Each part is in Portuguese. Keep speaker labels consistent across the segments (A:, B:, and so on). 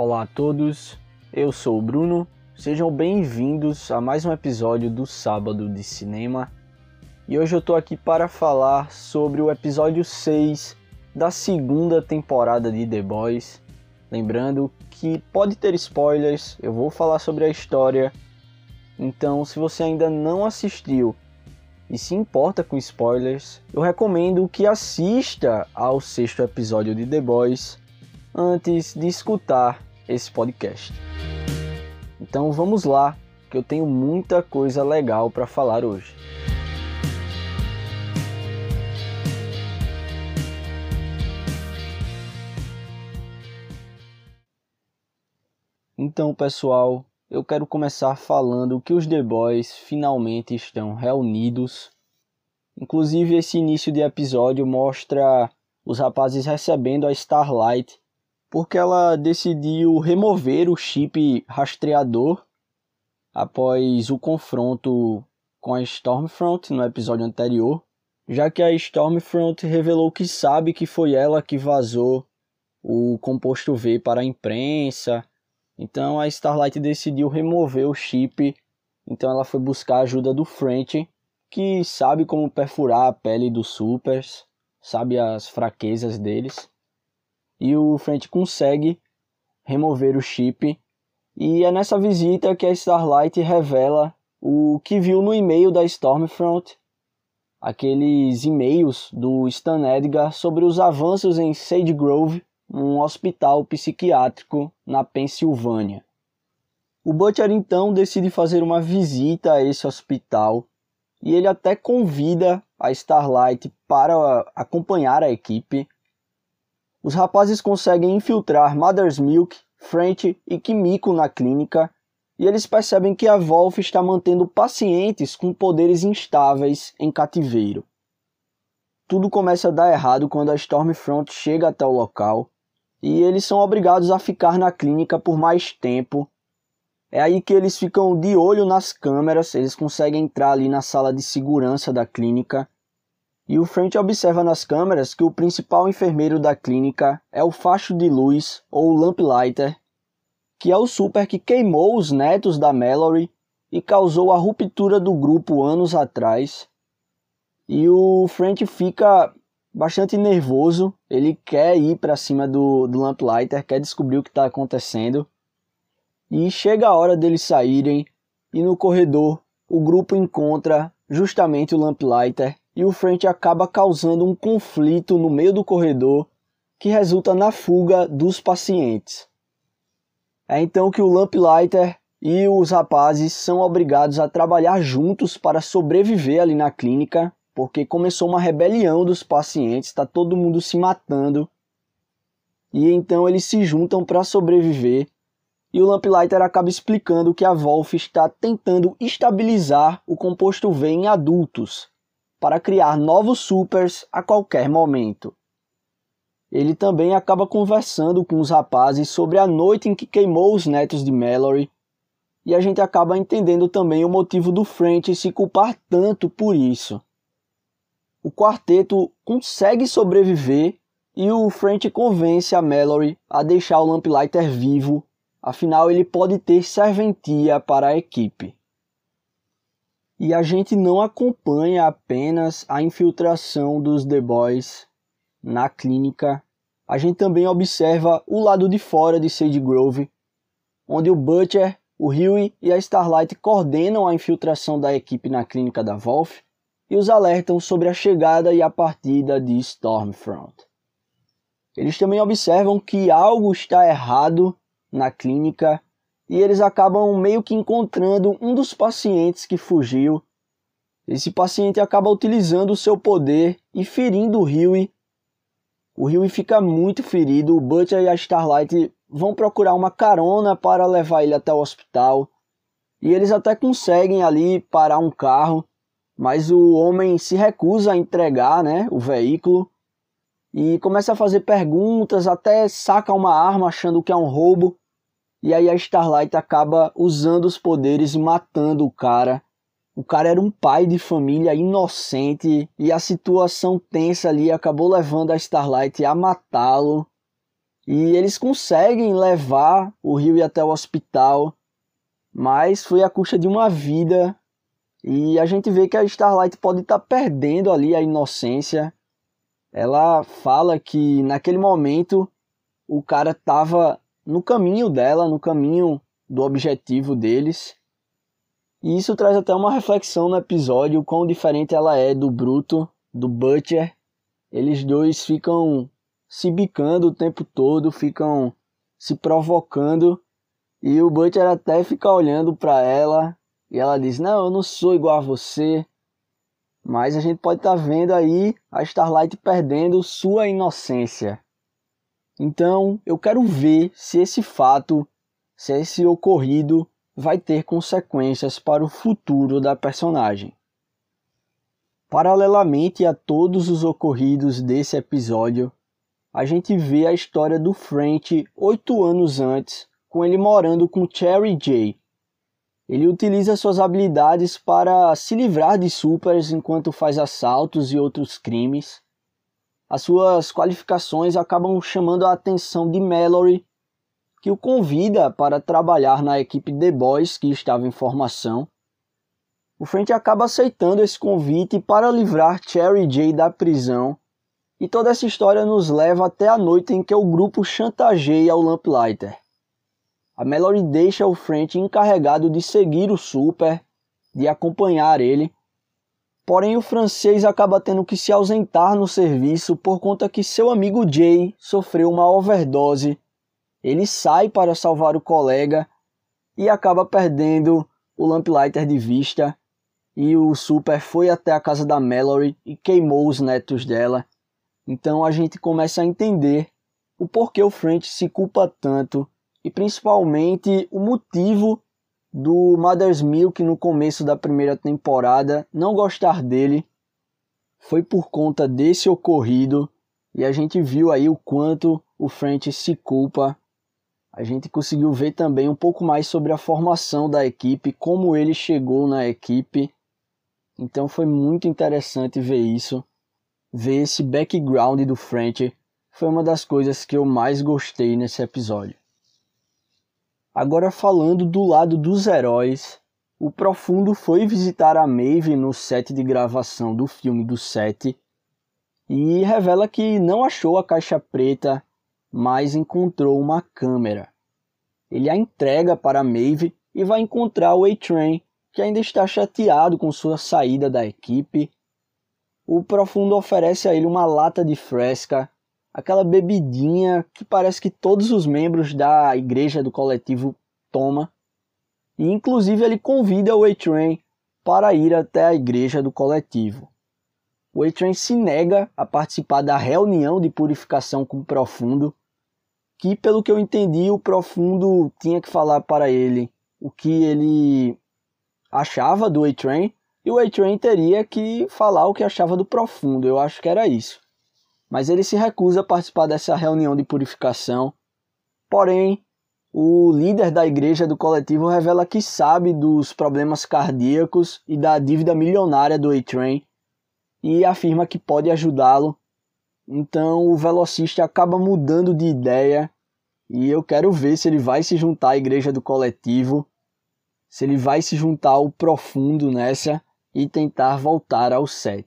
A: Olá a todos, eu sou o Bruno. Sejam bem-vindos a mais um episódio do Sábado de Cinema. E hoje eu tô aqui para falar sobre o episódio 6 da segunda temporada de The Boys. Lembrando que pode ter spoilers, eu vou falar sobre a história. Então, se você ainda não assistiu e se importa com spoilers, eu recomendo que assista ao sexto episódio de The Boys antes de escutar esse podcast. Então vamos lá, que eu tenho muita coisa legal para falar hoje. Então, pessoal, eu quero começar falando que os The Boys finalmente estão reunidos. Inclusive, esse início de episódio mostra os rapazes recebendo a Starlight porque ela decidiu remover o chip rastreador após o confronto com a Stormfront no episódio anterior, já que a Stormfront revelou que sabe que foi ela que vazou o composto V para a imprensa. Então a Starlight decidiu remover o chip. Então ela foi buscar a ajuda do French, que sabe como perfurar a pele dos supers, sabe as fraquezas deles e o French consegue remover o chip. E é nessa visita que a Starlight revela o que viu no e-mail da Stormfront, aqueles e-mails do Stan Edgar sobre os avanços em Sage Grove, um hospital psiquiátrico na Pensilvânia. O Butcher então decide fazer uma visita a esse hospital e ele até convida a Starlight para acompanhar a equipe os rapazes conseguem infiltrar Mother's Milk, French e Kimiko na clínica e eles percebem que a Wolf está mantendo pacientes com poderes instáveis em cativeiro. Tudo começa a dar errado quando a Stormfront chega até o local e eles são obrigados a ficar na clínica por mais tempo. É aí que eles ficam de olho nas câmeras, eles conseguem entrar ali na sala de segurança da clínica e o French observa nas câmeras que o principal enfermeiro da clínica é o facho de luz, ou lamplighter, que é o super que queimou os netos da Mallory e causou a ruptura do grupo anos atrás. E o French fica bastante nervoso, ele quer ir para cima do, do lamplighter, quer descobrir o que está acontecendo. E chega a hora deles saírem e no corredor o grupo encontra justamente o lamplighter e o French acaba causando um conflito no meio do corredor que resulta na fuga dos pacientes. É então que o Lamplighter e os rapazes são obrigados a trabalhar juntos para sobreviver ali na clínica, porque começou uma rebelião dos pacientes, está todo mundo se matando. E então eles se juntam para sobreviver. E o Lamplighter acaba explicando que a Wolf está tentando estabilizar o composto V em adultos, para criar novos supers a qualquer momento. Ele também acaba conversando com os rapazes sobre a noite em que queimou os netos de Mallory, e a gente acaba entendendo também o motivo do French se culpar tanto por isso. O quarteto consegue sobreviver e o French convence a Mallory a deixar o Lamplighter vivo, afinal ele pode ter serventia para a equipe. E a gente não acompanha apenas a infiltração dos The Boys na clínica, a gente também observa o lado de fora de Sage Grove, onde o Butcher, o Huey e a Starlight coordenam a infiltração da equipe na clínica da Wolf e os alertam sobre a chegada e a partida de Stormfront. Eles também observam que algo está errado na clínica e eles acabam meio que encontrando um dos pacientes que fugiu. Esse paciente acaba utilizando o seu poder e ferindo o Huey. O Huey fica muito ferido, o Butcher e a Starlight vão procurar uma carona para levar ele até o hospital. E eles até conseguem ali parar um carro, mas o homem se recusa a entregar né, o veículo e começa a fazer perguntas, até saca uma arma achando que é um roubo. E aí a Starlight acaba usando os poderes e matando o cara. O cara era um pai de família inocente e a situação tensa ali acabou levando a Starlight a matá-lo. E eles conseguem levar o Rio até o hospital, mas foi à custa de uma vida. E a gente vê que a Starlight pode estar tá perdendo ali a inocência. Ela fala que naquele momento o cara estava no caminho dela, no caminho do objetivo deles. E isso traz até uma reflexão no episódio, quão diferente ela é do Bruto, do Butcher. Eles dois ficam se bicando o tempo todo, ficam se provocando e o Butcher até fica olhando para ela e ela diz: Não, eu não sou igual a você. Mas a gente pode estar tá vendo aí a Starlight perdendo sua inocência. Então eu quero ver se esse fato, se esse ocorrido vai ter consequências para o futuro da personagem. Paralelamente a todos os ocorridos desse episódio, a gente vê a história do French oito anos antes, com ele morando com Cherry J. Ele utiliza suas habilidades para se livrar de supers enquanto faz assaltos e outros crimes. As suas qualificações acabam chamando a atenção de Mallory, que o convida para trabalhar na equipe The Boys que estava em formação. O French acaba aceitando esse convite para livrar Cherry J da prisão e toda essa história nos leva até a noite em que o grupo chantageia o Lamplighter. A Mallory deixa o French encarregado de seguir o Super, de acompanhar ele. Porém, o francês acaba tendo que se ausentar no serviço por conta que seu amigo Jay sofreu uma overdose. Ele sai para salvar o colega e acaba perdendo o Lamplighter de vista. E o Super foi até a casa da Mallory e queimou os netos dela. Então a gente começa a entender o porquê o French se culpa tanto e principalmente o motivo do Mother's Milk no começo da primeira temporada não gostar dele foi por conta desse ocorrido e a gente viu aí o quanto o French se culpa. A gente conseguiu ver também um pouco mais sobre a formação da equipe, como ele chegou na equipe. Então foi muito interessante ver isso ver esse background do French foi uma das coisas que eu mais gostei nesse episódio. Agora falando do lado dos heróis, o Profundo foi visitar a Maeve no set de gravação do filme do set e revela que não achou a caixa preta, mas encontrou uma câmera. Ele a entrega para a Maeve e vai encontrar o A-Train, que ainda está chateado com sua saída da equipe o Profundo oferece a ele uma lata de fresca, aquela bebidinha que parece que todos os membros da igreja do coletivo tomam. E inclusive ele convida o A-Train para ir até a igreja do coletivo. O A-Train se nega a participar da reunião de purificação com o Profundo, que pelo que eu entendi o Profundo tinha que falar para ele o que ele achava do A-Train e o A-Train teria que falar o que achava do profundo, eu acho que era isso. Mas ele se recusa a participar dessa reunião de purificação. Porém, o líder da igreja do coletivo revela que sabe dos problemas cardíacos e da dívida milionária do A-Train e afirma que pode ajudá-lo. Então o velocista acaba mudando de ideia e eu quero ver se ele vai se juntar à igreja do coletivo, se ele vai se juntar ao profundo nessa e tentar voltar ao set.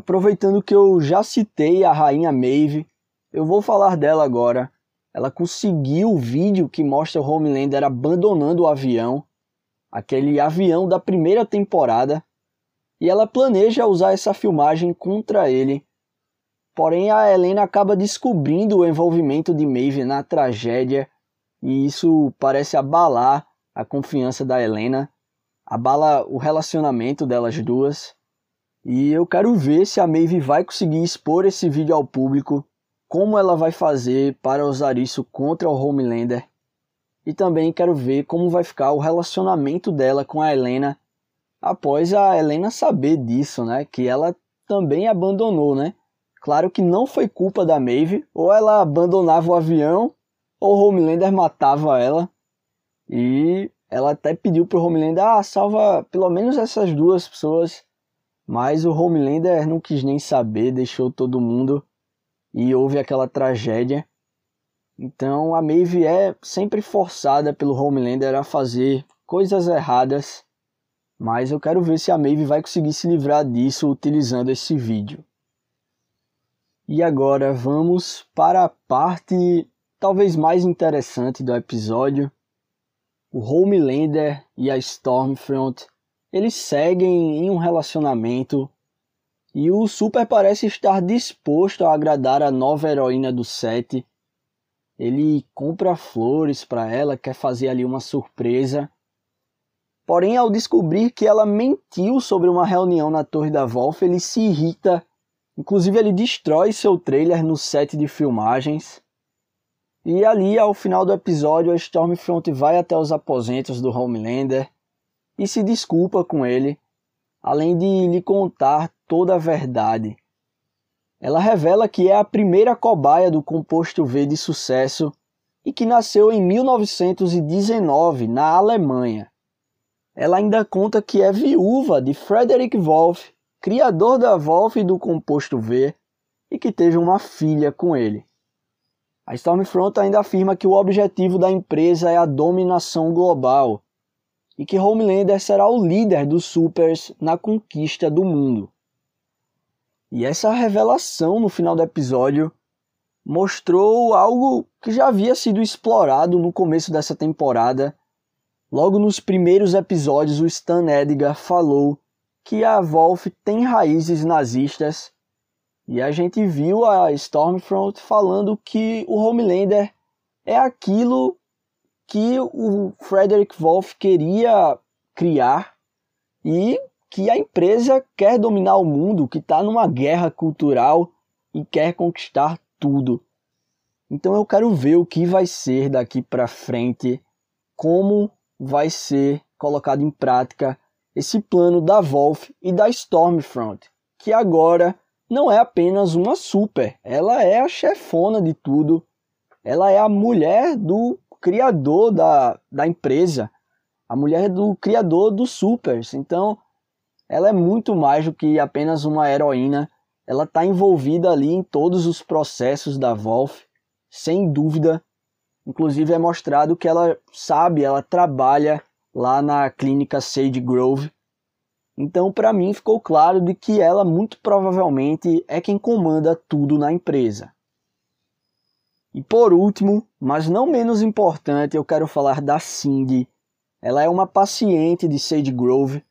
A: Aproveitando que eu já citei a rainha Maeve, eu vou falar dela agora. Ela conseguiu o vídeo que mostra o Homelander abandonando o avião, aquele avião da primeira temporada, e ela planeja usar essa filmagem contra ele. Porém, a Helena acaba descobrindo o envolvimento de Maeve na tragédia, e isso parece abalar a confiança da Helena abala o relacionamento delas duas. E eu quero ver se a Maeve vai conseguir expor esse vídeo ao público, como ela vai fazer para usar isso contra o Homelander. E também quero ver como vai ficar o relacionamento dela com a Helena após a Helena saber disso, né? Que ela também abandonou, né? Claro que não foi culpa da Maeve, ou ela abandonava o avião, ou o Homelander matava ela. E ela até pediu pro Homelander, ah, salva pelo menos essas duas pessoas. Mas o Homelander não quis nem saber, deixou todo mundo e houve aquela tragédia. Então a Maeve é sempre forçada pelo Homelander a fazer coisas erradas, mas eu quero ver se a Maeve vai conseguir se livrar disso utilizando esse vídeo. E agora vamos para a parte talvez mais interessante do episódio. O Homelander e a Stormfront, eles seguem em um relacionamento e o Super parece estar disposto a agradar a nova heroína do set. Ele compra flores para ela, quer fazer ali uma surpresa. Porém, ao descobrir que ela mentiu sobre uma reunião na Torre da Wolf, ele se irrita Inclusive, ele destrói seu trailer no set de filmagens. E ali, ao final do episódio, a Stormfront vai até os aposentos do Homelander e se desculpa com ele, além de lhe contar toda a verdade. Ela revela que é a primeira cobaia do composto V de sucesso e que nasceu em 1919 na Alemanha. Ela ainda conta que é viúva de Frederick Wolff, criador da Wolf e do composto V, e que teve uma filha com ele. A Stormfront ainda afirma que o objetivo da empresa é a dominação global e que Homelander será o líder dos Supers na conquista do mundo. E essa revelação no final do episódio mostrou algo que já havia sido explorado no começo dessa temporada. Logo nos primeiros episódios, o Stan Edgar falou que a Wolf tem raízes nazistas e a gente viu a Stormfront falando que o Homelander é aquilo que o Frederick Wolf queria criar e que a empresa quer dominar o mundo, que está numa guerra cultural e quer conquistar tudo. Então eu quero ver o que vai ser daqui para frente, como vai ser colocado em prática esse plano da Wolf e da Stormfront, que agora não é apenas uma super, ela é a chefona de tudo, ela é a mulher do criador da, da empresa, a mulher do criador dos supers. Então, ela é muito mais do que apenas uma heroína, ela está envolvida ali em todos os processos da Wolf, sem dúvida. Inclusive é mostrado que ela sabe, ela trabalha lá na clínica Sage Grove. Então, para mim, ficou claro de que ela muito provavelmente é quem comanda tudo na empresa. E por último, mas não menos importante, eu quero falar da Cindy. Ela é uma paciente de Sage Grove,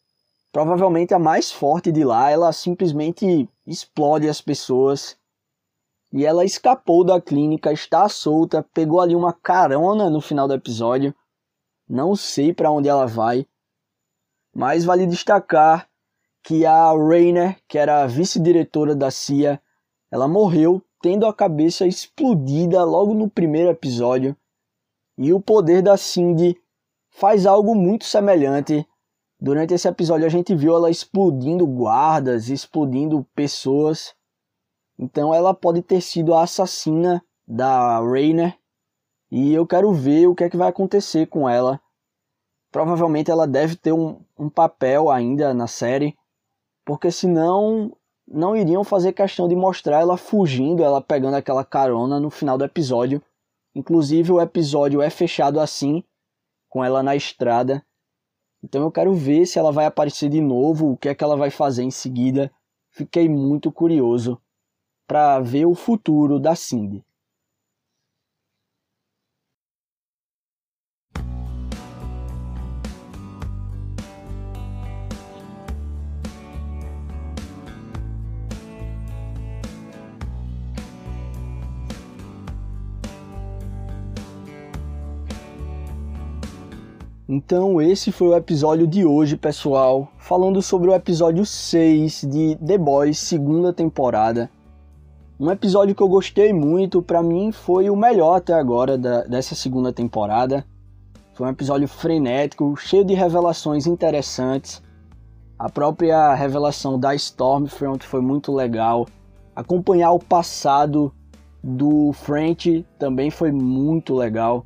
A: provavelmente a mais forte de lá. Ela simplesmente explode as pessoas. E ela escapou da clínica, está solta, pegou ali uma carona no final do episódio não sei para onde ela vai, mas vale destacar que a Rainer, que era a vice-diretora da CIA, ela morreu tendo a cabeça explodida logo no primeiro episódio. E o poder da Cindy faz algo muito semelhante. Durante esse episódio a gente viu ela explodindo guardas, explodindo pessoas. Então ela pode ter sido a assassina da Rainer e eu quero ver o que é que vai acontecer com ela. Provavelmente ela deve ter um, um papel ainda na série, porque senão não iriam fazer questão de mostrar ela fugindo, ela pegando aquela carona no final do episódio. Inclusive o episódio é fechado assim, com ela na estrada. Então eu quero ver se ela vai aparecer de novo, o que é que ela vai fazer em seguida. Fiquei muito curioso para ver o futuro da Cindy. Então, esse foi o episódio de hoje, pessoal, falando sobre o episódio 6 de The Boys, segunda temporada. Um episódio que eu gostei muito, para mim foi o melhor até agora da, dessa segunda temporada. Foi um episódio frenético, cheio de revelações interessantes. A própria revelação da Stormfront foi muito legal. Acompanhar o passado do French também foi muito legal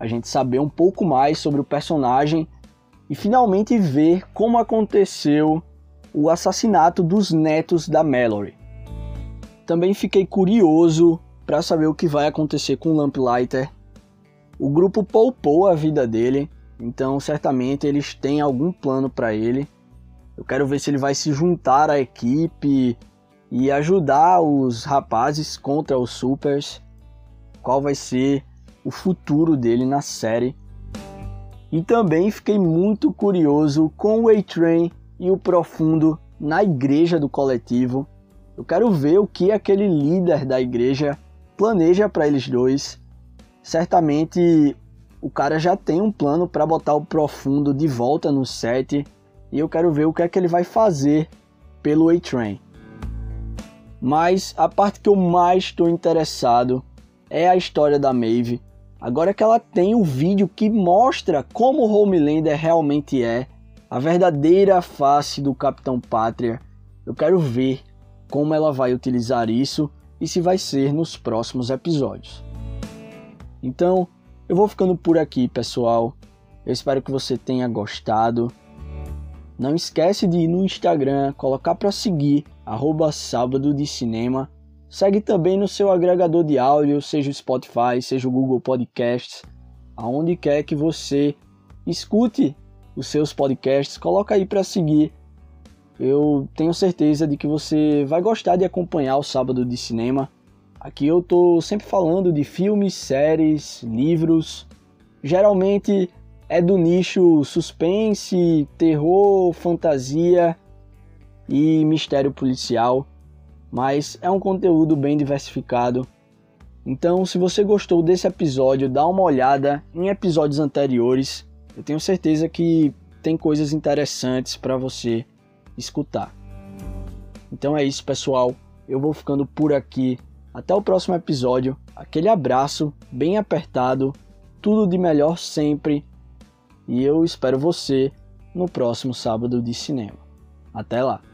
A: a gente saber um pouco mais sobre o personagem e finalmente ver como aconteceu o assassinato dos netos da Mallory. Também fiquei curioso para saber o que vai acontecer com o Lamplighter. O grupo poupou a vida dele, então certamente eles têm algum plano para ele. Eu quero ver se ele vai se juntar à equipe e ajudar os rapazes contra os Supers. Qual vai ser o futuro dele na série? E também fiquei muito curioso com o A-Train e o Profundo na igreja do coletivo. Eu quero ver o que aquele líder da igreja planeja para eles dois. Certamente o cara já tem um plano para botar o Profundo de volta no set e eu quero ver o que é que ele vai fazer pelo A-Train. Mas a parte que eu mais estou interessado é a história da Maeve. Agora que ela tem o vídeo que mostra como o Homelander realmente é, a verdadeira face do Capitão Pátria, eu quero ver como ela vai utilizar isso e se vai ser nos próximos episódios. Então, eu vou ficando por aqui, pessoal. Eu espero que você tenha gostado. Não esquece de ir no Instagram, colocar para seguir arroba sábado de cinema. Segue também no seu agregador de áudio, seja o Spotify, seja o Google Podcasts, aonde quer que você escute os seus podcasts, coloca aí para seguir. Eu tenho certeza de que você vai gostar de acompanhar o Sábado de Cinema. Aqui eu tô sempre falando de filmes, séries, livros. Geralmente é do nicho suspense, terror, fantasia e mistério policial, mas é um conteúdo bem diversificado. Então, se você gostou desse episódio, dá uma olhada em episódios anteriores. Eu tenho certeza que tem coisas interessantes para você escutar. Então é isso, pessoal. Eu vou ficando por aqui. Até o próximo episódio. Aquele abraço bem apertado. Tudo de melhor sempre. E eu espero você no próximo sábado de cinema. Até lá!